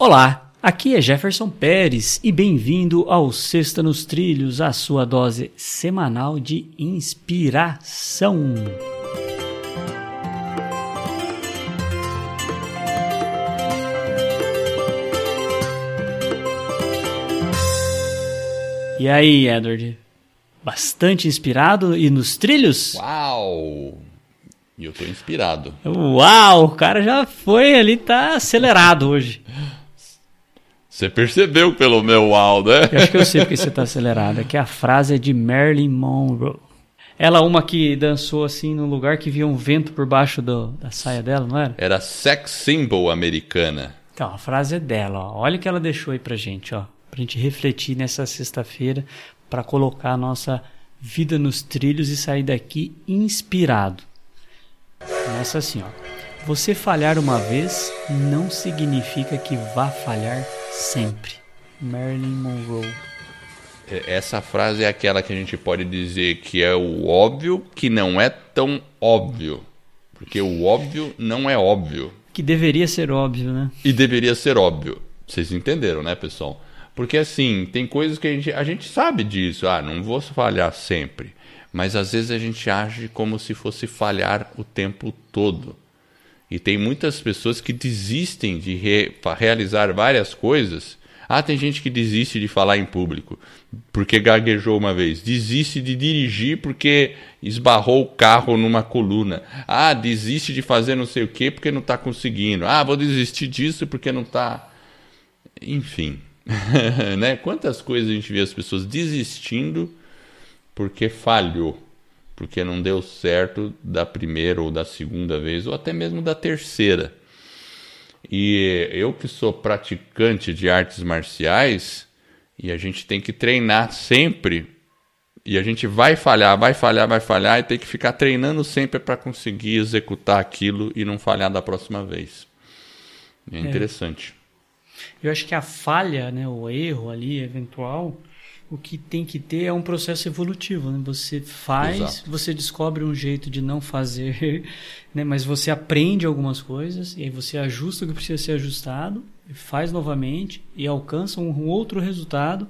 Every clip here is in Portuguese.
Olá, aqui é Jefferson Pérez e bem-vindo ao Sexta nos Trilhos, a sua dose semanal de inspiração. E aí, Edward? Bastante inspirado e nos trilhos? Uau! E eu tô inspirado. Uau, o cara já foi ali, tá acelerado hoje. Você percebeu pelo meu uau, né? Eu acho que eu sei porque você tá acelerado. É que a frase é de Marilyn Monroe. Ela, uma que dançou assim num lugar que via um vento por baixo do, da saia dela, não era? Era sex symbol americana. Então, a frase é dela, ó. Olha o que ela deixou aí pra gente, ó. Pra gente refletir nessa sexta-feira para colocar a nossa vida nos trilhos e sair daqui inspirado. Começa assim, ó. Você falhar uma vez não significa que vá falhar sempre. Marilyn Monroe. É, essa frase é aquela que a gente pode dizer que é o óbvio que não é tão óbvio. Porque o óbvio não é óbvio. Que deveria ser óbvio, né? E deveria ser óbvio. Vocês entenderam, né, pessoal? Porque assim, tem coisas que a gente, a gente sabe disso. Ah, não vou falhar sempre. Mas às vezes a gente age como se fosse falhar o tempo todo. E tem muitas pessoas que desistem de re realizar várias coisas. Ah, tem gente que desiste de falar em público porque gaguejou uma vez. Desiste de dirigir porque esbarrou o carro numa coluna. Ah, desiste de fazer não sei o que porque não está conseguindo. Ah, vou desistir disso porque não está. Enfim. né? Quantas coisas a gente vê as pessoas desistindo porque falhou porque não deu certo da primeira ou da segunda vez, ou até mesmo da terceira. E eu que sou praticante de artes marciais, e a gente tem que treinar sempre, e a gente vai falhar, vai falhar, vai falhar, e tem que ficar treinando sempre para conseguir executar aquilo e não falhar da próxima vez. É, é. interessante. É. Eu acho que a falha, né, o erro ali eventual, o que tem que ter é um processo evolutivo. Né? Você faz, Exato. você descobre um jeito de não fazer, né? mas você aprende algumas coisas e aí você ajusta o que precisa ser ajustado, faz novamente e alcança um outro resultado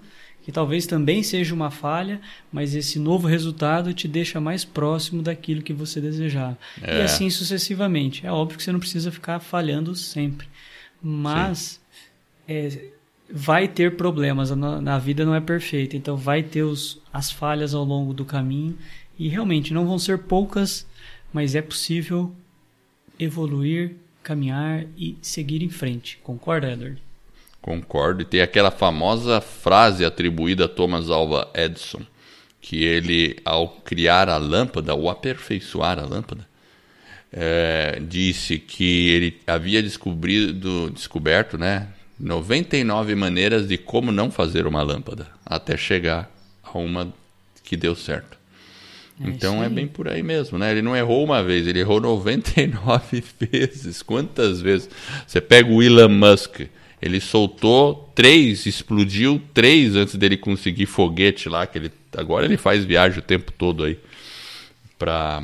que talvez também seja uma falha, mas esse novo resultado te deixa mais próximo daquilo que você desejava. É. E assim sucessivamente. É óbvio que você não precisa ficar falhando sempre, mas é, vai ter problemas, na, vida não é perfeita, então vai ter os, as falhas ao longo do caminho e realmente não vão ser poucas, mas é possível evoluir, caminhar e seguir em frente. Concorda, Edward? Concordo. E tem aquela famosa frase atribuída a Thomas Alva Edison, que ele, ao criar a lâmpada, ou aperfeiçoar a lâmpada, é, disse que ele havia descobrido, descoberto, né, 99 maneiras de como não fazer uma lâmpada, até chegar a uma que deu certo. É então é bem por aí mesmo, né? Ele não errou uma vez, ele errou 99 vezes. Quantas vezes? Você pega o Elon Musk, ele soltou três, explodiu três antes dele conseguir foguete lá, que ele agora ele faz viagem o tempo todo aí para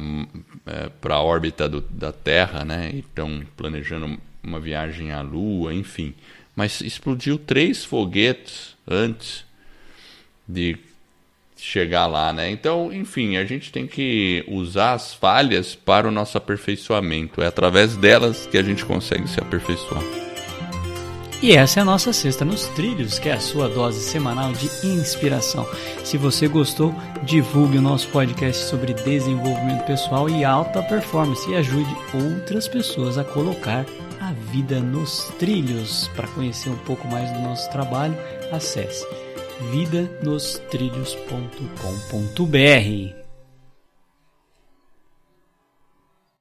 é, para a órbita do, da Terra, né? Estão planejando uma viagem à Lua, enfim mas explodiu três foguetes antes de chegar lá, né? Então, enfim, a gente tem que usar as falhas para o nosso aperfeiçoamento. É através delas que a gente consegue se aperfeiçoar. E essa é a nossa Sexta nos Trilhos, que é a sua dose semanal de inspiração. Se você gostou, divulgue o nosso podcast sobre desenvolvimento pessoal e alta performance e ajude outras pessoas a colocar a vida nos trilhos. Para conhecer um pouco mais do nosso trabalho, acesse vidanostrilhos.com.br.